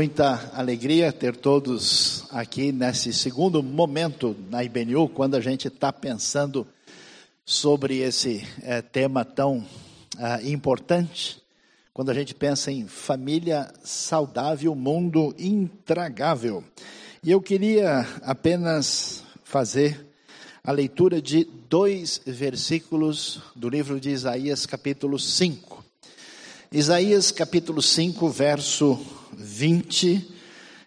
muita alegria ter todos aqui nesse segundo momento na IBNU, quando a gente está pensando sobre esse é, tema tão é, importante, quando a gente pensa em família saudável, mundo intragável. E eu queria apenas fazer a leitura de dois versículos do livro de Isaías, capítulo 5. Isaías, capítulo 5, verso 20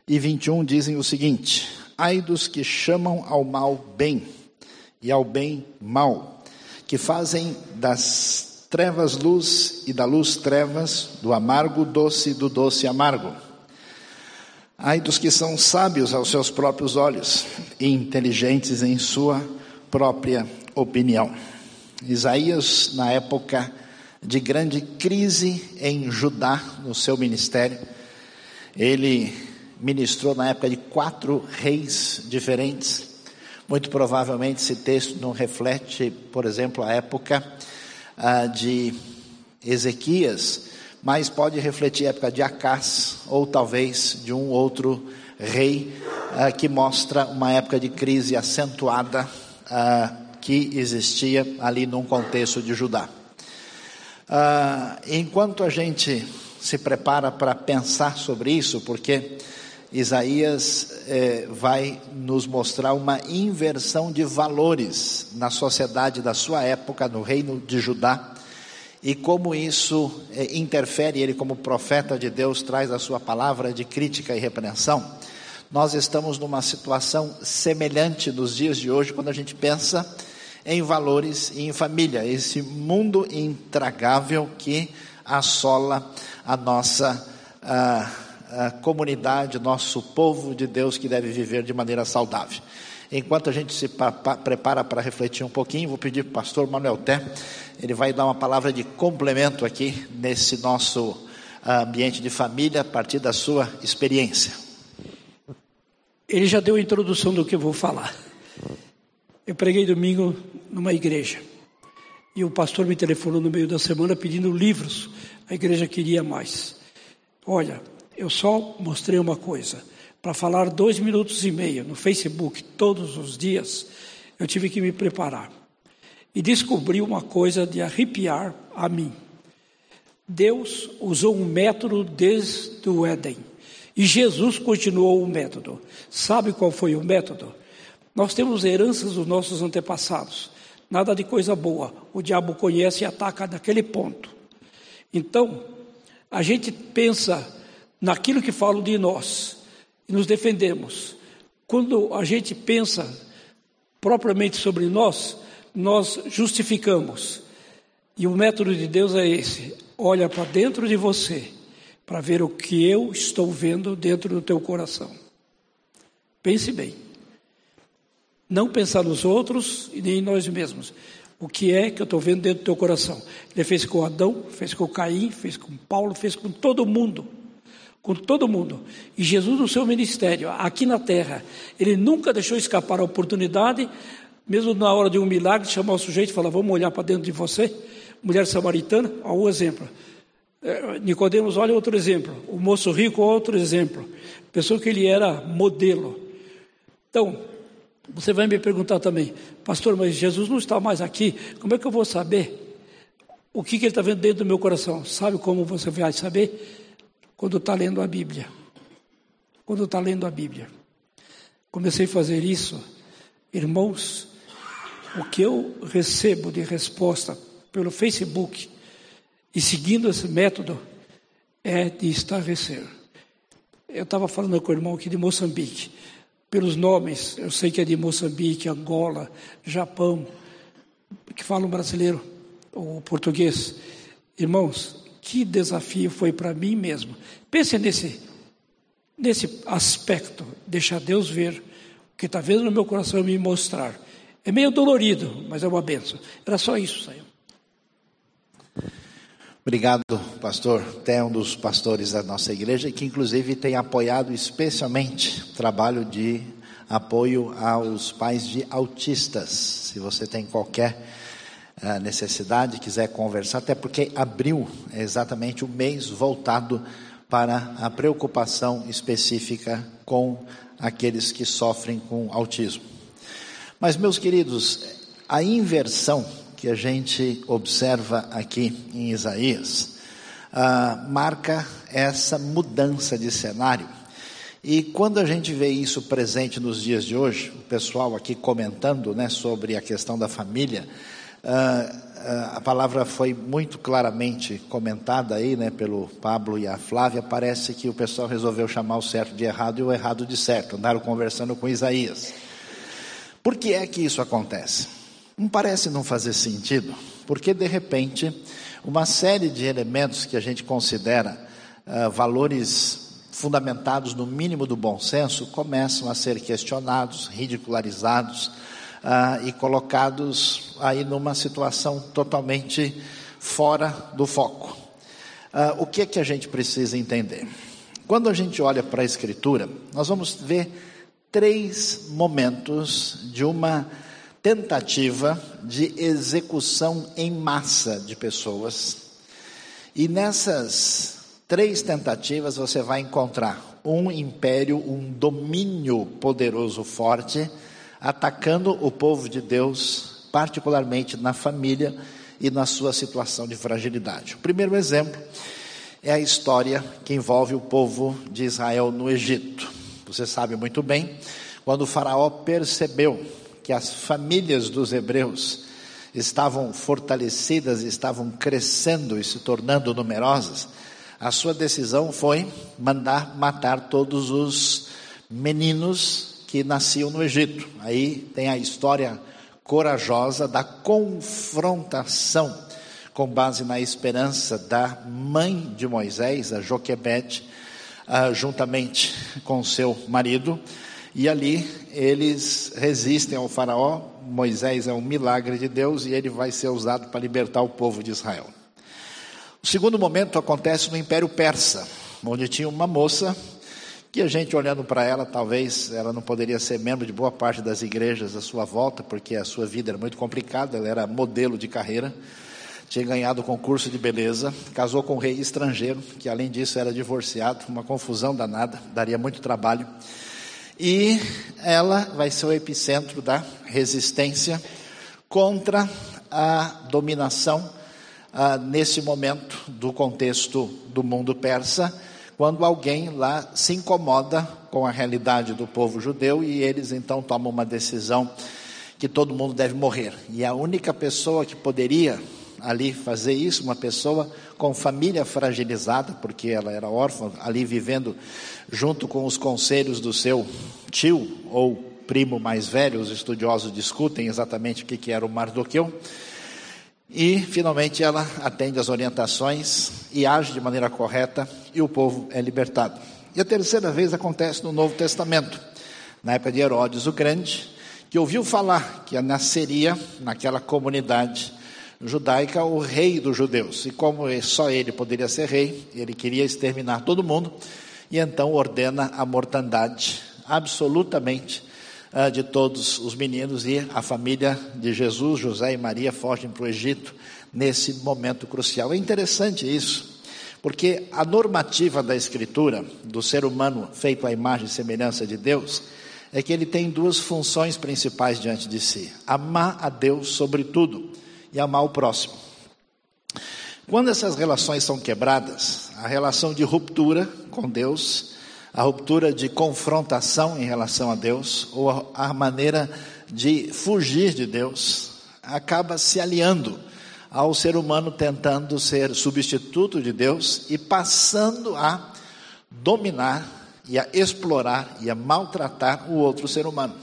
e 21 dizem o seguinte: Ai dos que chamam ao mal bem e ao bem mal, que fazem das trevas luz e da luz trevas, do amargo doce e do doce amargo. Ai dos que são sábios aos seus próprios olhos e inteligentes em sua própria opinião. Isaías, na época de grande crise em Judá, no seu ministério, ele ministrou na época de quatro reis diferentes. Muito provavelmente esse texto não reflete, por exemplo, a época ah, de Ezequias, mas pode refletir a época de Acás, ou talvez de um outro rei, ah, que mostra uma época de crise acentuada ah, que existia ali num contexto de Judá. Ah, enquanto a gente se prepara para pensar sobre isso, porque Isaías eh, vai nos mostrar uma inversão de valores na sociedade da sua época, no reino de Judá, e como isso eh, interfere, ele, como profeta de Deus, traz a sua palavra de crítica e repreensão. Nós estamos numa situação semelhante nos dias de hoje, quando a gente pensa em valores e em família, esse mundo intragável que assola a nossa a, a comunidade, nosso povo de Deus que deve viver de maneira saudável. Enquanto a gente se prepara para refletir um pouquinho, vou pedir para o pastor Manuel Té, ele vai dar uma palavra de complemento aqui nesse nosso ambiente de família, a partir da sua experiência. Ele já deu a introdução do que eu vou falar. Eu preguei domingo numa igreja. E o pastor me telefonou no meio da semana pedindo livros. A igreja queria mais. Olha, eu só mostrei uma coisa. Para falar dois minutos e meio no Facebook todos os dias, eu tive que me preparar. E descobri uma coisa de arrepiar a mim. Deus usou um método desde o Éden. E Jesus continuou o método. Sabe qual foi o método? Nós temos heranças dos nossos antepassados nada de coisa boa. O diabo conhece e ataca naquele ponto. Então, a gente pensa naquilo que falam de nós e nos defendemos. Quando a gente pensa propriamente sobre nós, nós justificamos. E o método de Deus é esse: olha para dentro de você, para ver o que eu estou vendo dentro do teu coração. Pense bem. Não pensar nos outros e nem em nós mesmos. O que é que eu estou vendo dentro do teu coração? Ele fez com Adão, fez com Caim, fez com Paulo, fez com todo mundo. Com todo mundo. E Jesus, no seu ministério, aqui na terra, ele nunca deixou escapar a oportunidade, mesmo na hora de um milagre, de chamar o sujeito e falar: Vamos olhar para dentro de você. Mulher samaritana, olha o exemplo. É, Nicodemos, olha outro exemplo. O moço rico, outro exemplo. Pessoa que ele era modelo. Então, você vai me perguntar também, pastor, mas Jesus não está mais aqui, como é que eu vou saber o que, que ele está vendo dentro do meu coração? Sabe como você vai saber? Quando está lendo a Bíblia. Quando está lendo a Bíblia. Comecei a fazer isso, irmãos, o que eu recebo de resposta pelo Facebook e seguindo esse método é de estarrecer. Eu estava falando com o irmão aqui de Moçambique pelos nomes, eu sei que é de Moçambique, Angola, Japão, que falam brasileiro ou português. Irmãos, que desafio foi para mim mesmo. Pense nesse, nesse aspecto, deixar Deus ver o que está vendo no meu coração me mostrar. É meio dolorido, mas é uma benção. Era só isso, Senhor. Obrigado, pastor. Tem um dos pastores da nossa igreja que, inclusive, tem apoiado especialmente o trabalho de apoio aos pais de autistas. Se você tem qualquer uh, necessidade, quiser conversar, até porque abril é exatamente o mês voltado para a preocupação específica com aqueles que sofrem com autismo. Mas, meus queridos, a inversão que a gente observa aqui em Isaías ah, marca essa mudança de cenário. E quando a gente vê isso presente nos dias de hoje, o pessoal aqui comentando né, sobre a questão da família, ah, a palavra foi muito claramente comentada aí, né, pelo Pablo e a Flávia. Parece que o pessoal resolveu chamar o certo de errado e o errado de certo. Andaram conversando com Isaías. Por que é que isso acontece? Não parece não fazer sentido, porque de repente uma série de elementos que a gente considera uh, valores fundamentados no mínimo do bom senso começam a ser questionados, ridicularizados ah, e colocados aí numa situação totalmente fora do foco. Ah, o que é que a gente precisa entender? Quando a gente olha para a Escritura, nós vamos ver três momentos de uma tentativa de execução em massa de pessoas. E nessas três tentativas você vai encontrar um império, um domínio poderoso forte atacando o povo de Deus, particularmente na família e na sua situação de fragilidade. O primeiro exemplo é a história que envolve o povo de Israel no Egito. Você sabe muito bem, quando o Faraó percebeu que as famílias dos hebreus estavam fortalecidas, estavam crescendo e se tornando numerosas, a sua decisão foi mandar matar todos os meninos que nasciam no Egito. Aí tem a história corajosa da confrontação com base na esperança da mãe de Moisés, a Joquebede, uh, juntamente com seu marido, e ali eles resistem ao faraó. Moisés é um milagre de Deus e ele vai ser usado para libertar o povo de Israel. O segundo momento acontece no Império Persa, onde tinha uma moça que a gente olhando para ela, talvez ela não poderia ser membro de boa parte das igrejas à sua volta, porque a sua vida era muito complicada, ela era modelo de carreira, tinha ganhado o concurso de beleza, casou com um rei estrangeiro, que além disso era divorciado, uma confusão danada, daria muito trabalho. E ela vai ser o epicentro da resistência contra a dominação ah, nesse momento do contexto do mundo persa quando alguém lá se incomoda com a realidade do povo judeu e eles então tomam uma decisão que todo mundo deve morrer. E a única pessoa que poderia ali fazer isso, uma pessoa com família fragilizada, porque ela era órfã, ali vivendo junto com os conselhos do seu tio ou primo mais velho, os estudiosos discutem exatamente o que era o Mardoqueu. E, finalmente, ela atende às orientações e age de maneira correta e o povo é libertado. E a terceira vez acontece no Novo Testamento, na época de Herodes o Grande, que ouviu falar que nasceria naquela comunidade judaica o rei dos judeus. E como só ele poderia ser rei, ele queria exterminar todo mundo, e então ordena a mortandade absolutamente uh, de todos os meninos e a família de Jesus, José e Maria fogem para o Egito nesse momento crucial. É interessante isso, porque a normativa da Escritura, do ser humano feito à imagem e semelhança de Deus, é que ele tem duas funções principais diante de si: amar a Deus sobre tudo e amar o próximo. Quando essas relações são quebradas, a relação de ruptura com Deus a ruptura de confrontação em relação a Deus, ou a maneira de fugir de Deus, acaba se aliando ao ser humano tentando ser substituto de Deus e passando a dominar e a explorar e a maltratar o outro ser humano.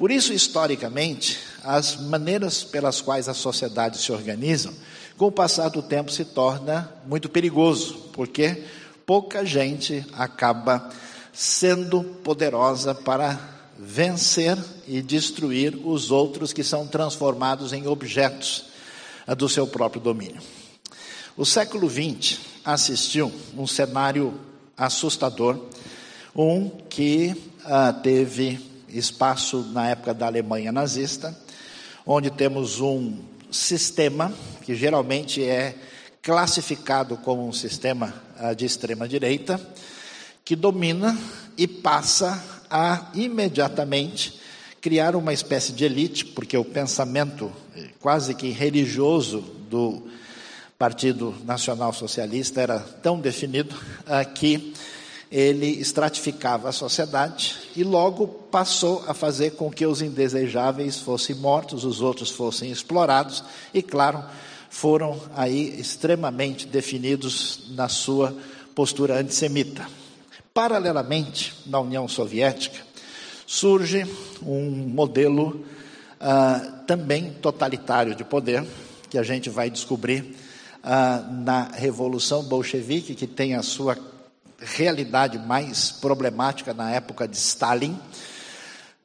Por isso, historicamente, as maneiras pelas quais as sociedades se organizam, com o passar do tempo se torna muito perigoso, porque pouca gente acaba sendo poderosa para vencer e destruir os outros que são transformados em objetos do seu próprio domínio. O século XX assistiu um cenário assustador, um que ah, teve espaço na época da Alemanha nazista, onde temos um sistema que geralmente é classificado como um sistema uh, de extrema direita, que domina e passa a imediatamente criar uma espécie de elite, porque o pensamento eh, quase que religioso do Partido Nacional Socialista era tão definido uh, que ele estratificava a sociedade e logo passou a fazer com que os indesejáveis fossem mortos, os outros fossem explorados e, claro, foram aí extremamente definidos na sua postura antissemita. Paralelamente, na União Soviética, surge um modelo uh, também totalitário de poder, que a gente vai descobrir uh, na Revolução Bolchevique, que tem a sua realidade mais problemática na época de Stalin,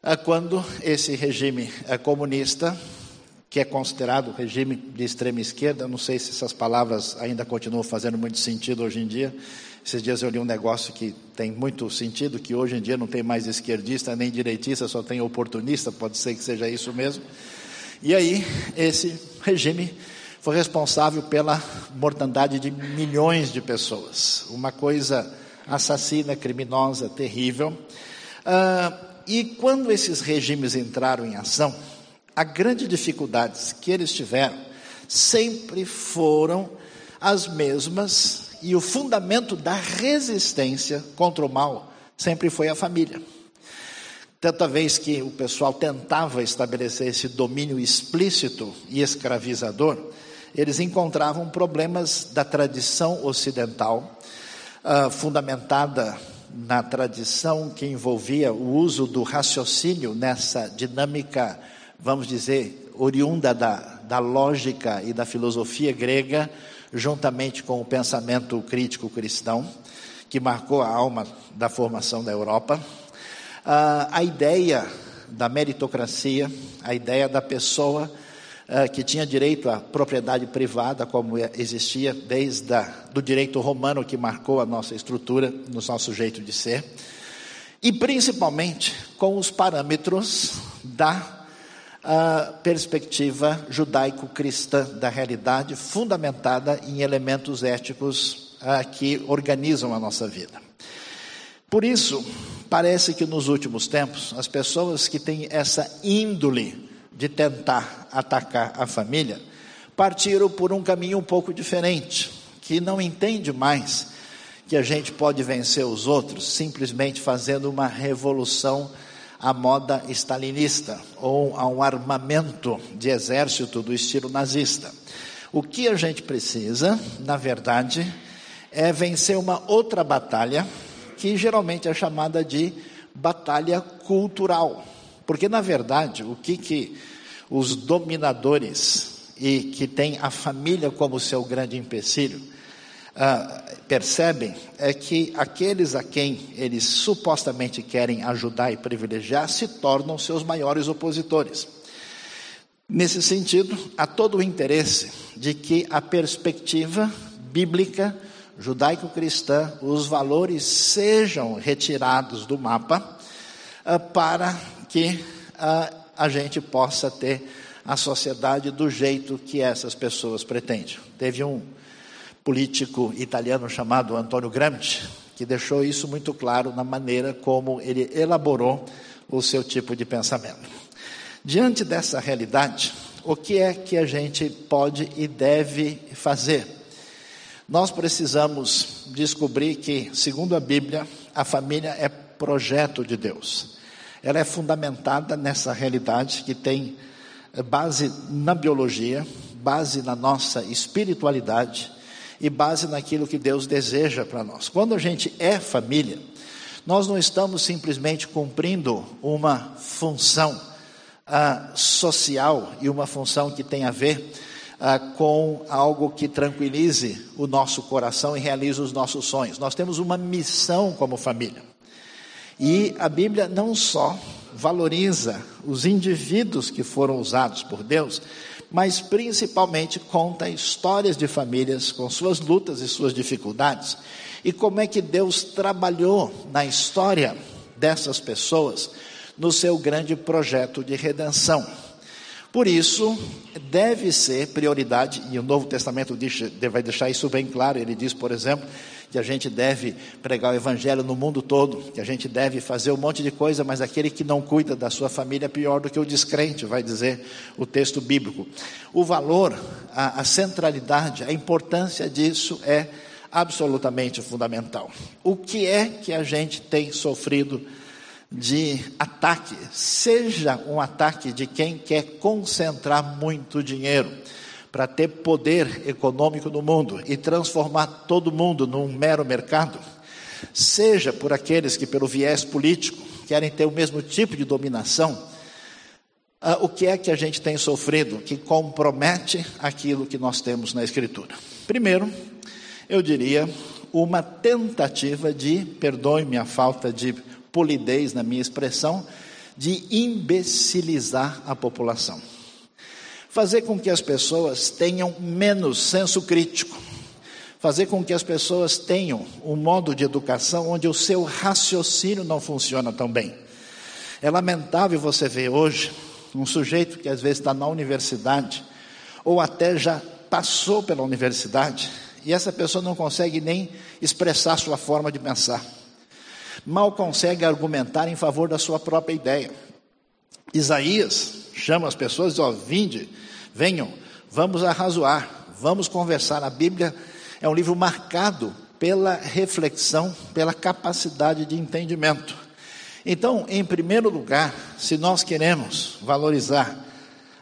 uh, quando esse regime comunista que é considerado regime de extrema esquerda. Não sei se essas palavras ainda continuam fazendo muito sentido hoje em dia. Esses dias eu li um negócio que tem muito sentido, que hoje em dia não tem mais esquerdista nem direitista, só tem oportunista, pode ser que seja isso mesmo. E aí, esse regime foi responsável pela mortandade de milhões de pessoas. Uma coisa assassina, criminosa, terrível. Uh, e quando esses regimes entraram em ação, a grande dificuldades que eles tiveram sempre foram as mesmas e o fundamento da resistência contra o mal sempre foi a família. Tanta vez que o pessoal tentava estabelecer esse domínio explícito e escravizador, eles encontravam problemas da tradição ocidental, uh, fundamentada na tradição que envolvia o uso do raciocínio nessa dinâmica vamos dizer, oriunda da, da lógica e da filosofia grega, juntamente com o pensamento crítico cristão, que marcou a alma da formação da Europa. Ah, a ideia da meritocracia, a ideia da pessoa ah, que tinha direito à propriedade privada, como existia desde a, do direito romano que marcou a nossa estrutura, no nosso jeito de ser, e principalmente com os parâmetros da a perspectiva judaico-cristã da realidade, fundamentada em elementos éticos uh, que organizam a nossa vida. Por isso, parece que nos últimos tempos, as pessoas que têm essa índole de tentar atacar a família, partiram por um caminho um pouco diferente, que não entende mais que a gente pode vencer os outros simplesmente fazendo uma revolução à moda stalinista ou a um armamento de exército do estilo nazista. O que a gente precisa, na verdade, é vencer uma outra batalha, que geralmente é chamada de batalha cultural. Porque, na verdade, o que, que os dominadores e que têm a família como seu grande empecilho ah, percebem é que aqueles a quem eles supostamente querem ajudar e privilegiar se tornam seus maiores opositores. Nesse sentido, há todo o interesse de que a perspectiva bíblica judaico-cristã, os valores sejam retirados do mapa ah, para que a gente possa ter a sociedade do jeito que essas pessoas pretendem. Teve um político italiano chamado Antonio Gramsci, que deixou isso muito claro na maneira como ele elaborou o seu tipo de pensamento. Diante dessa realidade, o que é que a gente pode e deve fazer? Nós precisamos descobrir que, segundo a Bíblia, a família é projeto de Deus. Ela é fundamentada nessa realidade que tem base na biologia, base na nossa espiritualidade e base naquilo que Deus deseja para nós. Quando a gente é família, nós não estamos simplesmente cumprindo uma função ah, social e uma função que tem a ver ah, com algo que tranquilize o nosso coração e realize os nossos sonhos. Nós temos uma missão como família. E a Bíblia não só valoriza os indivíduos que foram usados por Deus, mas principalmente conta histórias de famílias com suas lutas e suas dificuldades e como é que Deus trabalhou na história dessas pessoas no seu grande projeto de redenção. Por isso, deve ser prioridade, e o Novo Testamento vai deixar isso bem claro. Ele diz, por exemplo, que a gente deve pregar o Evangelho no mundo todo, que a gente deve fazer um monte de coisa, mas aquele que não cuida da sua família é pior do que o descrente, vai dizer o texto bíblico. O valor, a, a centralidade, a importância disso é absolutamente fundamental. O que é que a gente tem sofrido de ataque? Seja um ataque de quem quer concentrar muito dinheiro para ter poder econômico no mundo e transformar todo mundo num mero mercado, seja por aqueles que, pelo viés político, querem ter o mesmo tipo de dominação, ah, o que é que a gente tem sofrido que compromete aquilo que nós temos na Escritura? Primeiro, eu diria, uma tentativa de, perdoe-me a falta de polidez na minha expressão, de imbecilizar a população. Fazer com que as pessoas tenham menos senso crítico, fazer com que as pessoas tenham um modo de educação onde o seu raciocínio não funciona tão bem. É lamentável você ver hoje um sujeito que às vezes está na universidade, ou até já passou pela universidade, e essa pessoa não consegue nem expressar sua forma de pensar, mal consegue argumentar em favor da sua própria ideia. Isaías chama as pessoas e diz: ó, vinde, venham, vamos arrazoar, vamos conversar. A Bíblia é um livro marcado pela reflexão, pela capacidade de entendimento. Então, em primeiro lugar, se nós queremos valorizar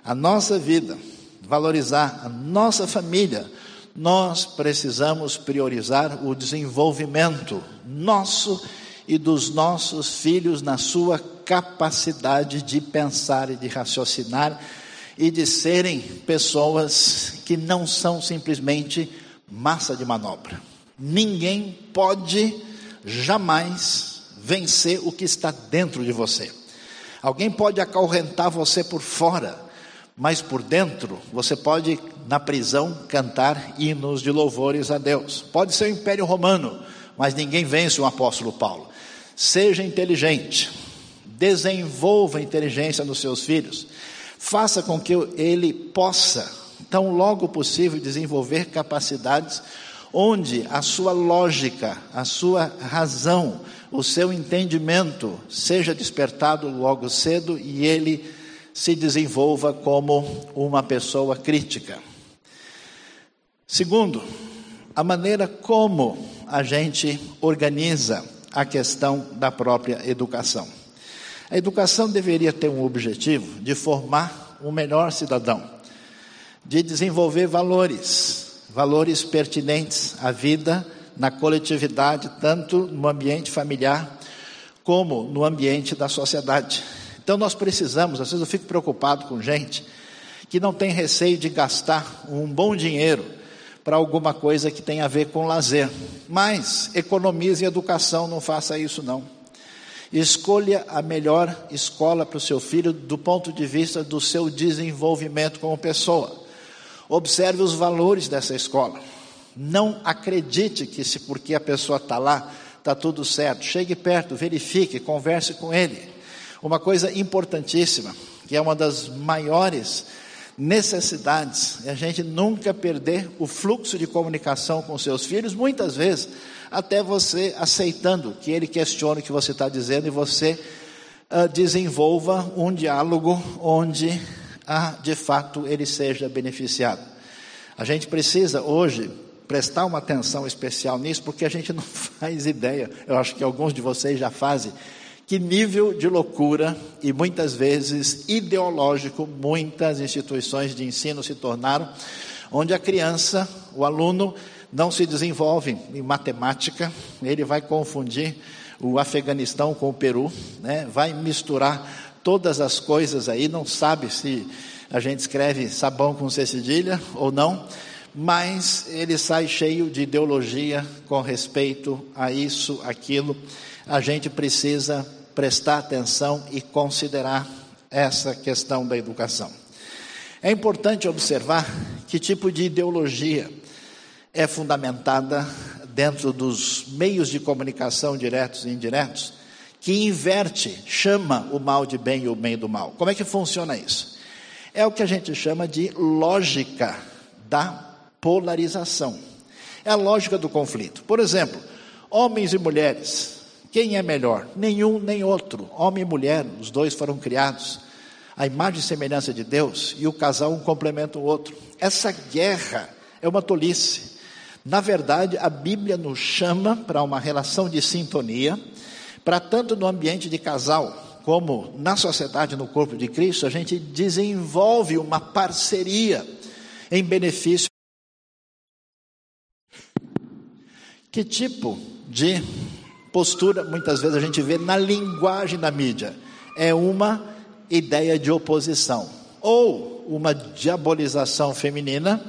a nossa vida, valorizar a nossa família, nós precisamos priorizar o desenvolvimento nosso e dos nossos filhos na sua capacidade de pensar e de raciocinar e de serem pessoas que não são simplesmente massa de manobra. Ninguém pode jamais vencer o que está dentro de você. Alguém pode acorrentar você por fora, mas por dentro você pode, na prisão, cantar hinos de louvores a Deus. Pode ser o Império Romano, mas ninguém vence o apóstolo Paulo. Seja inteligente, desenvolva inteligência nos seus filhos, faça com que ele possa, tão logo possível, desenvolver capacidades onde a sua lógica, a sua razão, o seu entendimento seja despertado logo cedo e ele se desenvolva como uma pessoa crítica. Segundo, a maneira como a gente organiza a questão da própria educação. A educação deveria ter um objetivo de formar um melhor cidadão, de desenvolver valores, valores pertinentes à vida na coletividade, tanto no ambiente familiar como no ambiente da sociedade. Então nós precisamos, às vezes eu fico preocupado com gente que não tem receio de gastar um bom dinheiro para alguma coisa que tenha a ver com lazer. Mas economize educação, não faça isso não. Escolha a melhor escola para o seu filho do ponto de vista do seu desenvolvimento como pessoa. Observe os valores dessa escola. Não acredite que se porque a pessoa está lá, está tudo certo. Chegue perto, verifique, converse com ele. Uma coisa importantíssima, que é uma das maiores necessidades, e a gente nunca perder o fluxo de comunicação com seus filhos, muitas vezes até você aceitando que ele questione o que você está dizendo e você uh, desenvolva um diálogo onde uh, de fato ele seja beneficiado. A gente precisa hoje prestar uma atenção especial nisso, porque a gente não faz ideia, eu acho que alguns de vocês já fazem, que nível de loucura e muitas vezes ideológico muitas instituições de ensino se tornaram, onde a criança, o aluno, não se desenvolve em matemática, ele vai confundir o Afeganistão com o Peru, né? vai misturar todas as coisas aí, não sabe se a gente escreve sabão com cedilha ou não, mas ele sai cheio de ideologia com respeito a isso, aquilo a gente precisa prestar atenção e considerar essa questão da educação. É importante observar que tipo de ideologia é fundamentada dentro dos meios de comunicação diretos e indiretos, que inverte, chama o mal de bem e o bem do mal. Como é que funciona isso? É o que a gente chama de lógica da polarização. É a lógica do conflito. Por exemplo, homens e mulheres. Quem é melhor? Nenhum nem outro. Homem e mulher, os dois foram criados. A imagem e semelhança de Deus e o casal um complementa o outro. Essa guerra é uma tolice. Na verdade, a Bíblia nos chama para uma relação de sintonia, para tanto no ambiente de casal, como na sociedade, no corpo de Cristo, a gente desenvolve uma parceria em benefício. Que tipo de postura muitas vezes a gente vê na linguagem da mídia? É uma ideia de oposição ou uma diabolização feminina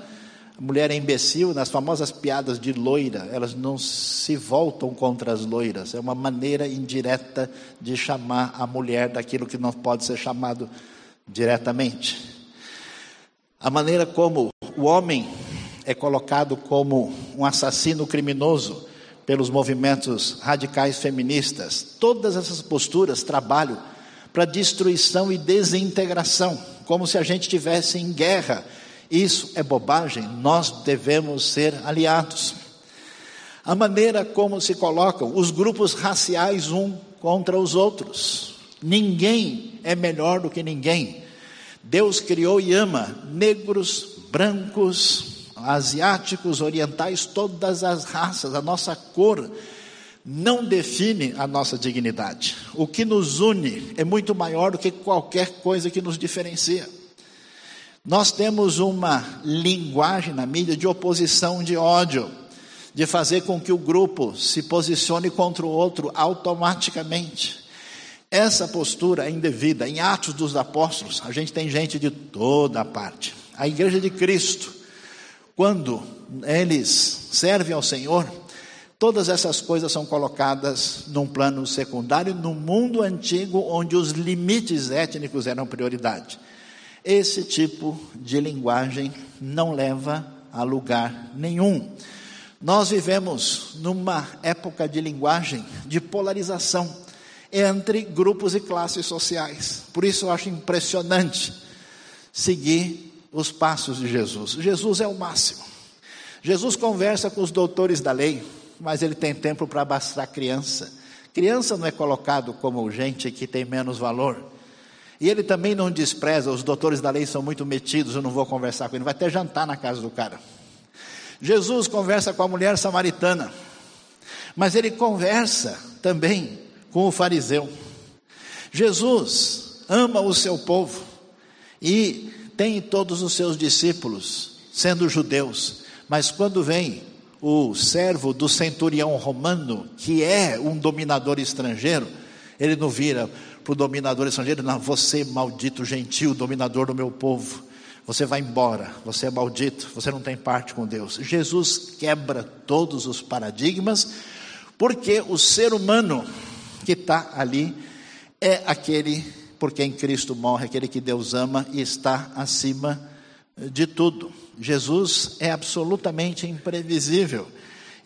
a mulher é imbecil, nas famosas piadas de loira, elas não se voltam contra as loiras. É uma maneira indireta de chamar a mulher daquilo que não pode ser chamado diretamente. A maneira como o homem é colocado como um assassino criminoso pelos movimentos radicais feministas, todas essas posturas trabalham para destruição e desintegração, como se a gente estivesse em guerra isso é bobagem, nós devemos ser aliados. A maneira como se colocam os grupos raciais um contra os outros. Ninguém é melhor do que ninguém. Deus criou e ama negros, brancos, asiáticos, orientais, todas as raças, a nossa cor não define a nossa dignidade. O que nos une é muito maior do que qualquer coisa que nos diferencia. Nós temos uma linguagem na mídia de oposição, de ódio, de fazer com que o grupo se posicione contra o outro automaticamente. Essa postura é indevida. Em Atos dos Apóstolos, a gente tem gente de toda parte. A igreja de Cristo, quando eles servem ao Senhor, todas essas coisas são colocadas num plano secundário no mundo antigo, onde os limites étnicos eram prioridade. Esse tipo de linguagem não leva a lugar nenhum. Nós vivemos numa época de linguagem de polarização entre grupos e classes sociais. Por isso eu acho impressionante seguir os passos de Jesus. Jesus é o máximo. Jesus conversa com os doutores da lei, mas ele tem tempo para bastar criança. Criança não é colocado como gente que tem menos valor. E ele também não despreza, os doutores da lei são muito metidos, eu não vou conversar com ele, vai até jantar na casa do cara. Jesus conversa com a mulher samaritana, mas ele conversa também com o fariseu. Jesus ama o seu povo e tem todos os seus discípulos, sendo judeus, mas quando vem o servo do centurião romano, que é um dominador estrangeiro, ele não vira para o dominador estrangeiro: não, você, maldito gentil, dominador do meu povo, você vai embora, você é maldito, você não tem parte com Deus. Jesus quebra todos os paradigmas, porque o ser humano que está ali é aquele por quem Cristo morre, aquele que Deus ama e está acima de tudo. Jesus é absolutamente imprevisível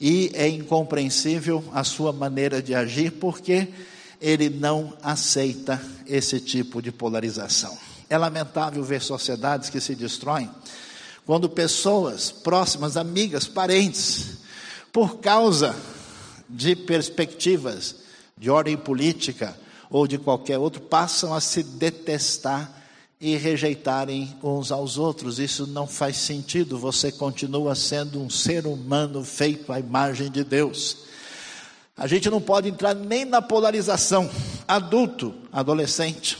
e é incompreensível a sua maneira de agir, porque ele não aceita esse tipo de polarização. É lamentável ver sociedades que se destroem quando pessoas próximas, amigas, parentes, por causa de perspectivas de ordem política ou de qualquer outro, passam a se detestar e rejeitarem uns aos outros. Isso não faz sentido. Você continua sendo um ser humano feito à imagem de Deus. A gente não pode entrar nem na polarização adulto, adolescente.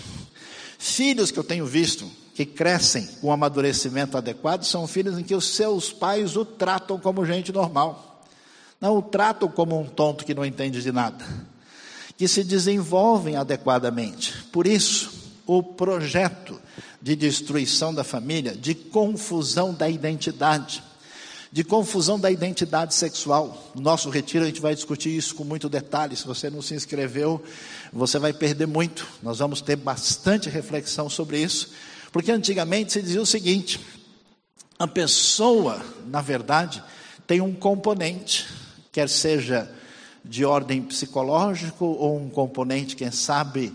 Filhos que eu tenho visto que crescem com amadurecimento adequado são filhos em que os seus pais o tratam como gente normal. Não o tratam como um tonto que não entende de nada. Que se desenvolvem adequadamente. Por isso, o projeto de destruição da família, de confusão da identidade, de confusão da identidade sexual. No nosso retiro a gente vai discutir isso com muito detalhe. Se você não se inscreveu, você vai perder muito. Nós vamos ter bastante reflexão sobre isso, porque antigamente se dizia o seguinte: a pessoa, na verdade, tem um componente, quer seja de ordem psicológico ou um componente, quem sabe,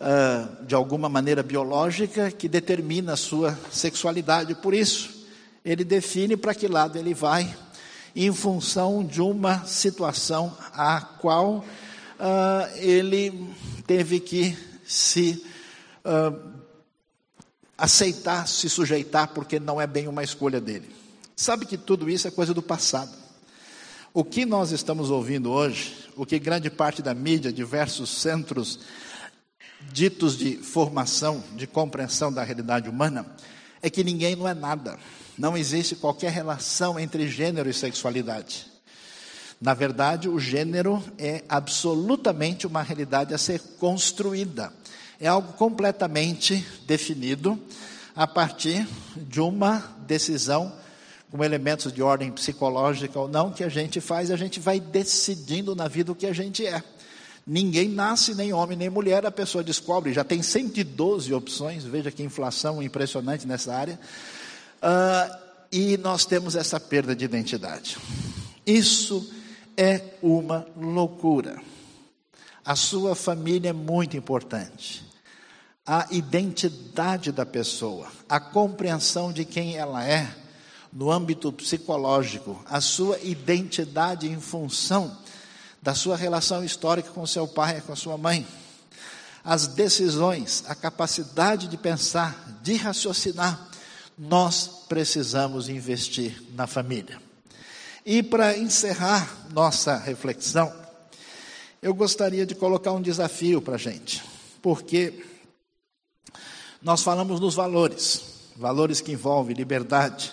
uh, de alguma maneira biológica que determina a sua sexualidade. Por isso, ele define para que lado ele vai, em função de uma situação a qual uh, ele teve que se uh, aceitar, se sujeitar, porque não é bem uma escolha dele. Sabe que tudo isso é coisa do passado. O que nós estamos ouvindo hoje, o que grande parte da mídia, diversos centros ditos de formação, de compreensão da realidade humana, é que ninguém não é nada. Não existe qualquer relação entre gênero e sexualidade. Na verdade, o gênero é absolutamente uma realidade a ser construída é algo completamente definido a partir de uma decisão com elementos de ordem psicológica ou não que a gente faz, a gente vai decidindo na vida o que a gente é. Ninguém nasce, nem homem nem mulher, a pessoa descobre, já tem 112 opções, veja que inflação impressionante nessa área, uh, e nós temos essa perda de identidade. Isso é uma loucura. A sua família é muito importante. A identidade da pessoa, a compreensão de quem ela é no âmbito psicológico, a sua identidade em função da sua relação histórica com seu pai e com sua mãe. As decisões, a capacidade de pensar, de raciocinar, nós precisamos investir na família. E para encerrar nossa reflexão, eu gostaria de colocar um desafio para a gente, porque nós falamos nos valores, valores que envolvem liberdade,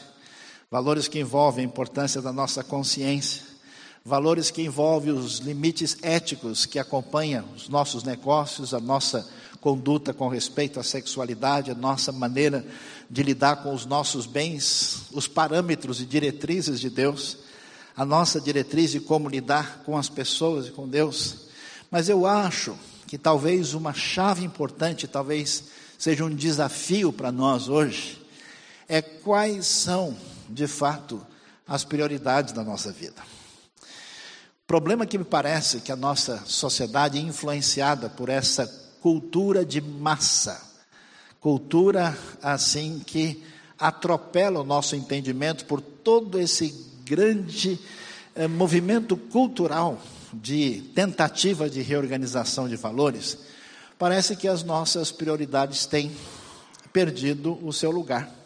valores que envolvem a importância da nossa consciência, valores que envolvem os limites éticos que acompanham os nossos negócios, a nossa conduta com respeito à sexualidade, a nossa maneira de lidar com os nossos bens, os parâmetros e diretrizes de Deus a nossa diretriz de como lidar com as pessoas e com Deus. Mas eu acho que talvez uma chave importante, talvez seja um desafio para nós hoje, é quais são, de fato, as prioridades da nossa vida. O problema que me parece que a nossa sociedade é influenciada por essa cultura de massa, cultura assim que atropela o nosso entendimento por todo esse grande eh, movimento cultural de tentativa de reorganização de valores, parece que as nossas prioridades têm perdido o seu lugar.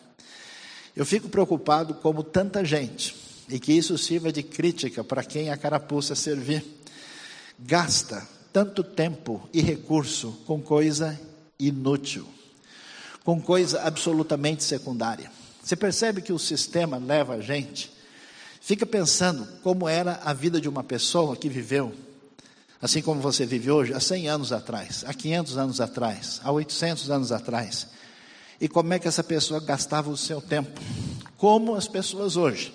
Eu fico preocupado como tanta gente, e que isso sirva de crítica para quem a carapuça servir, gasta tanto tempo e recurso com coisa inútil, com coisa absolutamente secundária. Você percebe que o sistema leva a gente Fica pensando como era a vida de uma pessoa que viveu, assim como você vive hoje, há 100 anos atrás, há 500 anos atrás, há 800 anos atrás. E como é que essa pessoa gastava o seu tempo? Como as pessoas hoje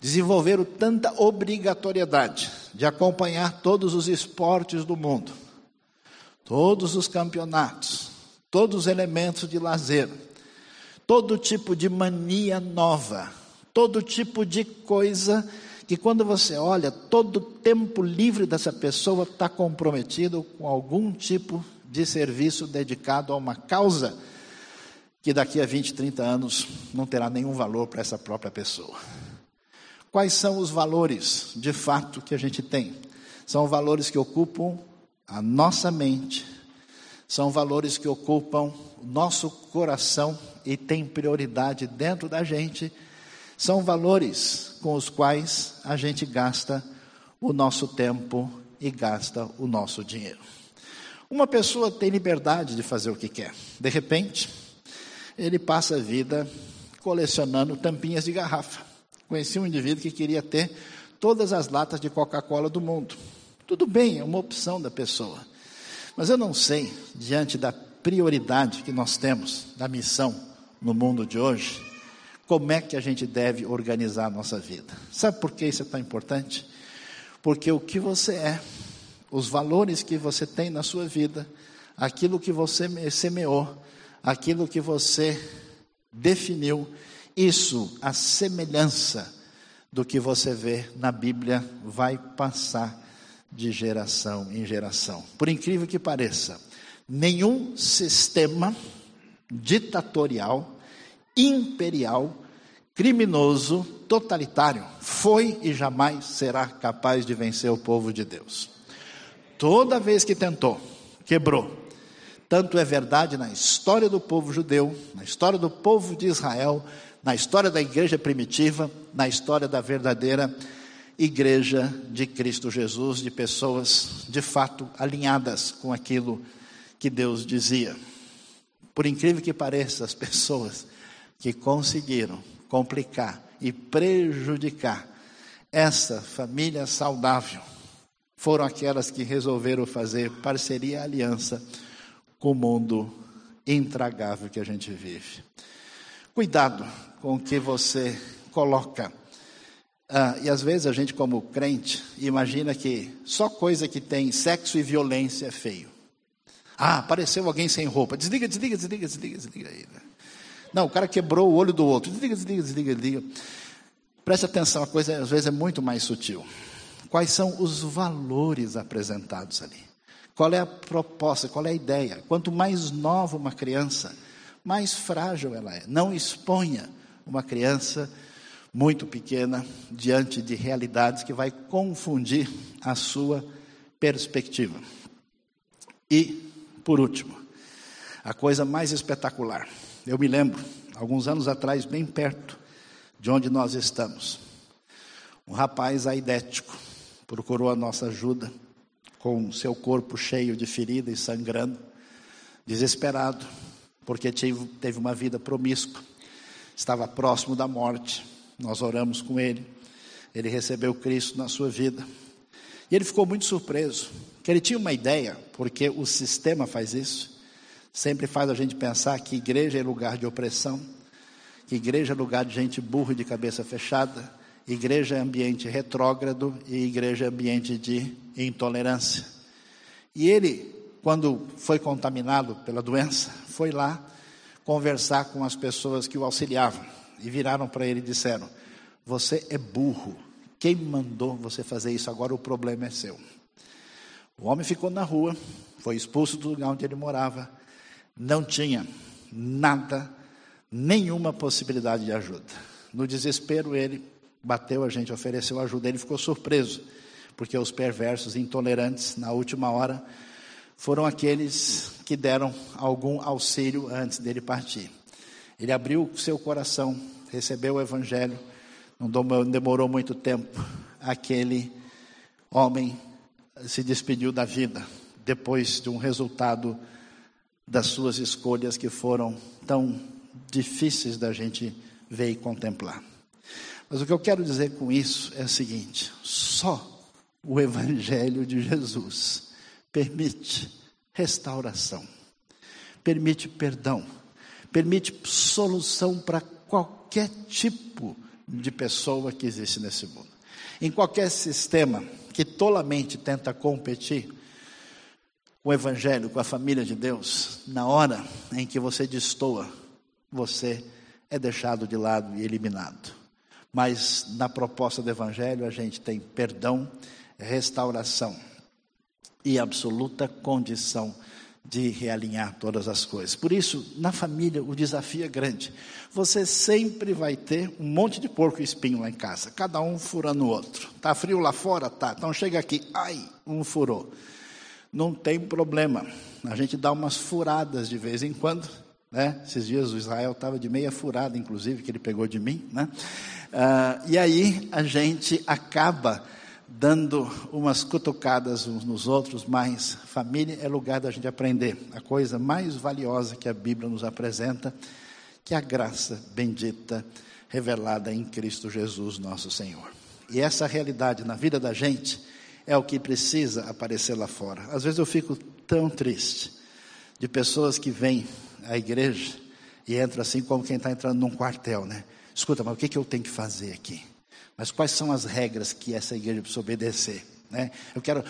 desenvolveram tanta obrigatoriedade de acompanhar todos os esportes do mundo, todos os campeonatos, todos os elementos de lazer, todo tipo de mania nova todo tipo de coisa que quando você olha, todo o tempo livre dessa pessoa está comprometido com algum tipo de serviço dedicado a uma causa que daqui a 20, 30 anos não terá nenhum valor para essa própria pessoa. Quais são os valores de fato que a gente tem? São valores que ocupam a nossa mente, são valores que ocupam o nosso coração e têm prioridade dentro da gente são valores com os quais a gente gasta o nosso tempo e gasta o nosso dinheiro. Uma pessoa tem liberdade de fazer o que quer. De repente, ele passa a vida colecionando tampinhas de garrafa. Conheci um indivíduo que queria ter todas as latas de Coca-Cola do mundo. Tudo bem, é uma opção da pessoa. Mas eu não sei, diante da prioridade que nós temos da missão no mundo de hoje, como é que a gente deve organizar a nossa vida. Sabe por que isso é tão importante? Porque o que você é, os valores que você tem na sua vida, aquilo que você semeou, aquilo que você definiu, isso, a semelhança do que você vê na Bíblia, vai passar de geração em geração. Por incrível que pareça, Nenhum sistema ditatorial, imperial, criminoso, totalitário foi e jamais será capaz de vencer o povo de Deus. Toda vez que tentou, quebrou. Tanto é verdade na história do povo judeu, na história do povo de Israel, na história da igreja primitiva, na história da verdadeira igreja de Cristo Jesus, de pessoas de fato alinhadas com aquilo que Deus dizia. Por incrível que pareça, as pessoas que conseguiram complicar e prejudicar essa família saudável foram aquelas que resolveram fazer parceria e aliança com o mundo intragável que a gente vive. Cuidado com o que você coloca. Ah, e às vezes a gente, como crente, imagina que só coisa que tem sexo e violência é feio. Ah, apareceu alguém sem roupa. Desliga, desliga, desliga, desliga, desliga. Né? Não, o cara quebrou o olho do outro. Desliga, desliga, desliga, desliga. Preste atenção, a coisa às vezes é muito mais sutil. Quais são os valores apresentados ali? Qual é a proposta? Qual é a ideia? Quanto mais nova uma criança, mais frágil ela é. Não exponha uma criança muito pequena diante de realidades que vai confundir a sua perspectiva. E, por último, a coisa mais espetacular. Eu me lembro, alguns anos atrás, bem perto de onde nós estamos, um rapaz aidético procurou a nossa ajuda com seu corpo cheio de ferida e sangrando, desesperado, porque teve uma vida promíscua, estava próximo da morte. Nós oramos com ele, ele recebeu Cristo na sua vida. E ele ficou muito surpreso, que ele tinha uma ideia, porque o sistema faz isso, sempre faz a gente pensar que igreja é lugar de opressão, que igreja é lugar de gente burra de cabeça fechada, igreja é ambiente retrógrado e igreja é ambiente de intolerância. E ele, quando foi contaminado pela doença, foi lá conversar com as pessoas que o auxiliavam e viraram para ele e disseram: Você é burro. Quem mandou você fazer isso? Agora o problema é seu. O homem ficou na rua, foi expulso do lugar onde ele morava, não tinha nada, nenhuma possibilidade de ajuda. No desespero, ele bateu a gente, ofereceu ajuda. Ele ficou surpreso, porque os perversos, intolerantes, na última hora, foram aqueles que deram algum auxílio antes dele partir. Ele abriu seu coração, recebeu o Evangelho, não demorou muito tempo. Aquele homem se despediu da vida depois de um resultado das suas escolhas que foram tão difíceis da gente ver e contemplar. Mas o que eu quero dizer com isso é o seguinte: só o Evangelho de Jesus permite restauração, permite perdão, permite solução para qualquer tipo de pessoa que existe nesse mundo. Em qualquer sistema que tolamente tenta competir com o Evangelho, com a família de Deus, na hora em que você destoa, você é deixado de lado e eliminado. Mas na proposta do Evangelho a gente tem perdão, restauração e absoluta condição de realinhar todas as coisas. Por isso, na família, o desafio é grande. Você sempre vai ter um monte de porco espinho lá em casa, cada um furando o outro. Tá frio lá fora? Tá. Então chega aqui, ai, um furou. Não tem problema. A gente dá umas furadas de vez em quando, né? Esses dias o Israel estava de meia furada, inclusive, que ele pegou de mim, né? Ah, e aí a gente acaba dando umas cutucadas uns nos outros, mas família é lugar da gente aprender a coisa mais valiosa que a Bíblia nos apresenta, que é a graça bendita revelada em Cristo Jesus, nosso Senhor. E essa realidade na vida da gente é o que precisa aparecer lá fora. Às vezes eu fico tão triste de pessoas que vêm à igreja e entram assim como quem está entrando num quartel, né? Escuta, mas o que, que eu tenho que fazer aqui? Mas quais são as regras que essa igreja precisa obedecer? Né? Eu quero,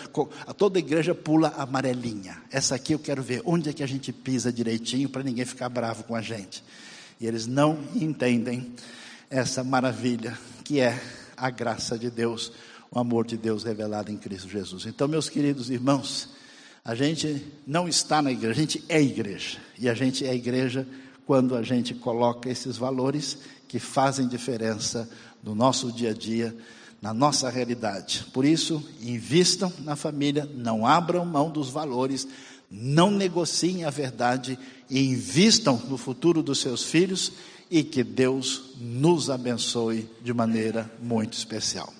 toda igreja pula amarelinha. Essa aqui eu quero ver onde é que a gente pisa direitinho para ninguém ficar bravo com a gente. E eles não entendem essa maravilha que é a graça de Deus, o amor de Deus revelado em Cristo Jesus. Então, meus queridos irmãos, A gente não está na igreja, a gente é igreja. E a gente é igreja quando a gente coloca esses valores que fazem diferença no nosso dia a dia, na nossa realidade. Por isso, invistam na família, não abram mão dos valores, não negociem a verdade e invistam no futuro dos seus filhos e que Deus nos abençoe de maneira muito especial.